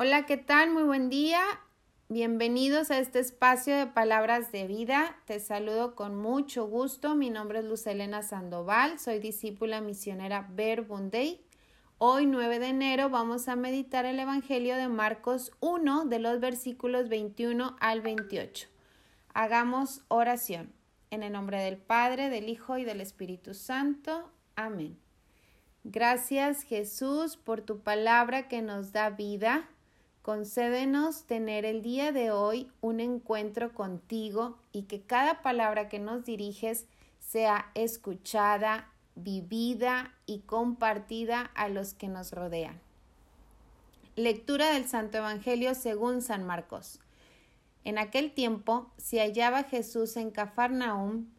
Hola, ¿qué tal? Muy buen día. Bienvenidos a este espacio de palabras de vida. Te saludo con mucho gusto. Mi nombre es Luz Elena Sandoval. Soy discípula misionera Verbunday. Hoy, 9 de enero, vamos a meditar el Evangelio de Marcos 1, de los versículos 21 al 28. Hagamos oración. En el nombre del Padre, del Hijo y del Espíritu Santo. Amén. Gracias Jesús por tu palabra que nos da vida. Concédenos tener el día de hoy un encuentro contigo y que cada palabra que nos diriges sea escuchada, vivida y compartida a los que nos rodean. Lectura del Santo Evangelio según San Marcos. En aquel tiempo se hallaba Jesús en Cafarnaum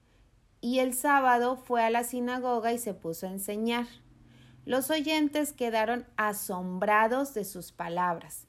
y el sábado fue a la sinagoga y se puso a enseñar. Los oyentes quedaron asombrados de sus palabras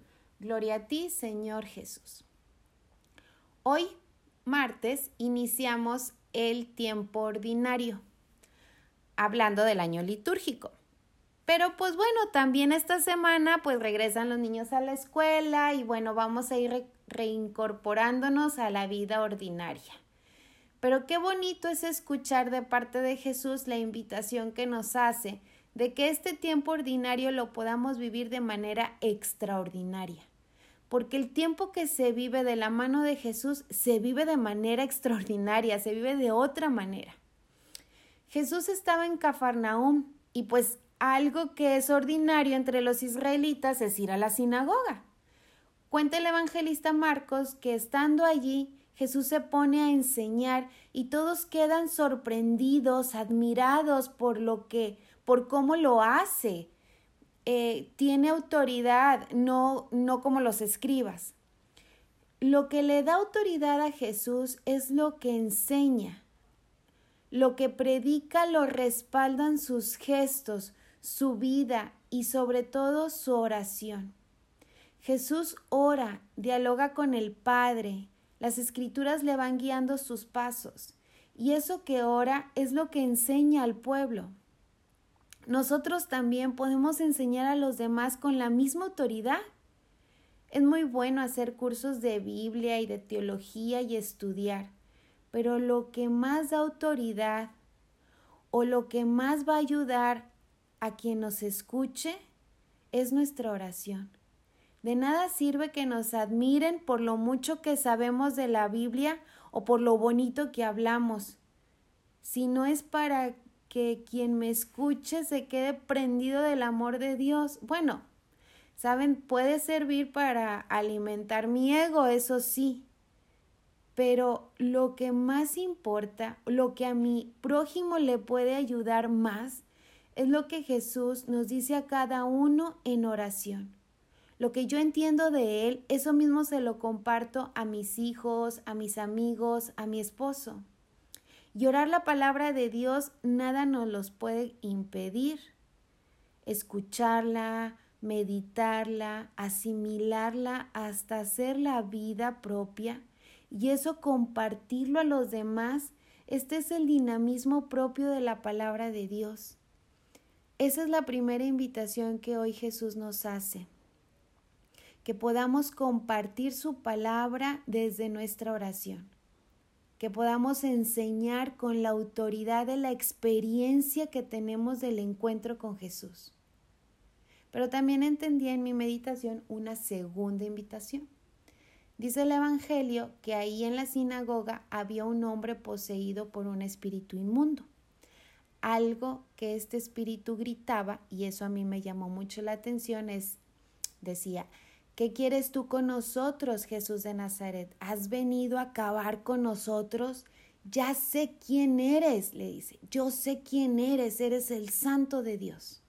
Gloria a ti, Señor Jesús. Hoy, martes, iniciamos el tiempo ordinario, hablando del año litúrgico. Pero pues bueno, también esta semana pues regresan los niños a la escuela y bueno, vamos a ir reincorporándonos a la vida ordinaria. Pero qué bonito es escuchar de parte de Jesús la invitación que nos hace de que este tiempo ordinario lo podamos vivir de manera extraordinaria porque el tiempo que se vive de la mano de Jesús se vive de manera extraordinaria, se vive de otra manera. Jesús estaba en Cafarnaúm y pues algo que es ordinario entre los israelitas es ir a la sinagoga. Cuenta el evangelista Marcos que estando allí Jesús se pone a enseñar y todos quedan sorprendidos, admirados por lo que, por cómo lo hace, eh, tiene autoridad, no, no como los escribas. Lo que le da autoridad a Jesús es lo que enseña. Lo que predica lo respaldan sus gestos, su vida y sobre todo su oración. Jesús ora, dialoga con el Padre, las escrituras le van guiando sus pasos, y eso que ora es lo que enseña al pueblo nosotros también podemos enseñar a los demás con la misma autoridad. Es muy bueno hacer cursos de Biblia y de teología y estudiar, pero lo que más da autoridad o lo que más va a ayudar a quien nos escuche es nuestra oración. De nada sirve que nos admiren por lo mucho que sabemos de la Biblia o por lo bonito que hablamos, si no es para que quien me escuche se quede prendido del amor de Dios. Bueno, saben, puede servir para alimentar mi ego, eso sí. Pero lo que más importa, lo que a mi prójimo le puede ayudar más, es lo que Jesús nos dice a cada uno en oración. Lo que yo entiendo de Él, eso mismo se lo comparto a mis hijos, a mis amigos, a mi esposo. Y orar la palabra de Dios nada nos los puede impedir. Escucharla, meditarla, asimilarla hasta hacer la vida propia y eso compartirlo a los demás. Este es el dinamismo propio de la palabra de Dios. Esa es la primera invitación que hoy Jesús nos hace, que podamos compartir su palabra desde nuestra oración que podamos enseñar con la autoridad de la experiencia que tenemos del encuentro con Jesús. Pero también entendí en mi meditación una segunda invitación, Dice el Evangelio que ahí en la sinagoga había un hombre poseído por un espíritu inmundo. Algo que este espíritu gritaba, y eso a mí me llamó mucho la atención, es, decía, ¿qué quieres tú con nosotros, Jesús de Nazaret? ¿Has venido a acabar con nosotros? Ya sé quién eres, le dice, yo sé quién eres, eres el santo de Dios.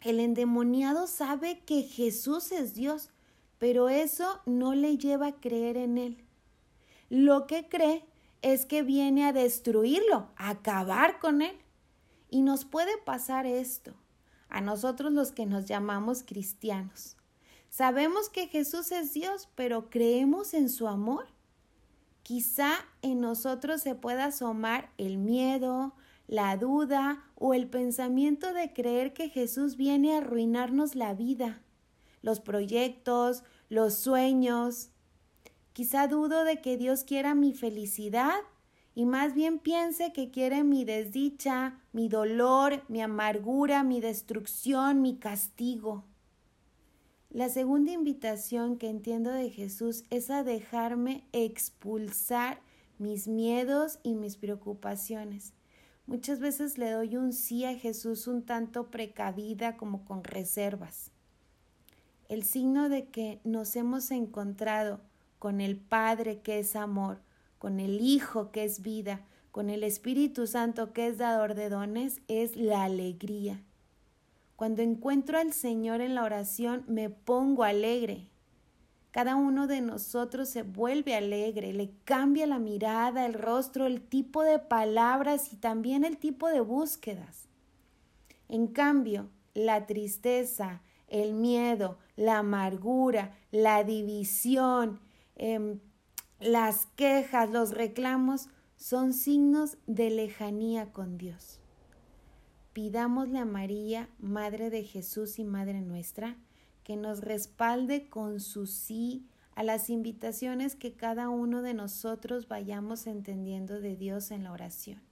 El endemoniado sabe que Jesús es Dios, pero eso no le lleva a creer en Él. Lo que cree es que viene a destruirlo, a acabar con Él. Y nos puede pasar esto a nosotros los que nos llamamos cristianos. Sabemos que Jesús es Dios, pero creemos en su amor. Quizá en nosotros se pueda asomar el miedo, la duda o el pensamiento de creer que Jesús viene a arruinarnos la vida los proyectos, los sueños. Quizá dudo de que Dios quiera mi felicidad y más bien piense que quiere mi desdicha, mi dolor, mi amargura, mi destrucción, mi castigo. La segunda invitación que entiendo de Jesús es a dejarme expulsar mis miedos y mis preocupaciones. Muchas veces le doy un sí a Jesús un tanto precavida como con reservas el signo de que nos hemos encontrado con el Padre que es amor, con el Hijo que es vida, con el Espíritu Santo que es dador de dones, es la alegría. Cuando encuentro al Señor en la oración, me pongo alegre. Cada uno de nosotros se vuelve alegre, le cambia la mirada, el rostro, el tipo de palabras y también el tipo de búsquedas. En cambio, la tristeza, el miedo, la amargura, la división, em, las quejas, los reclamos, son signos de lejanía con Dios. Pidámosle a María, Madre de Jesús y Madre nuestra, que nos respalde con su sí a las invitaciones que cada uno de nosotros vayamos entendiendo de Dios en la oración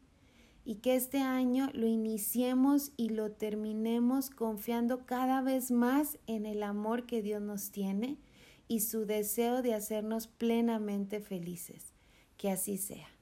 y que este año lo iniciemos y lo terminemos confiando cada vez más en el amor que Dios nos tiene y su deseo de hacernos plenamente felices. Que así sea.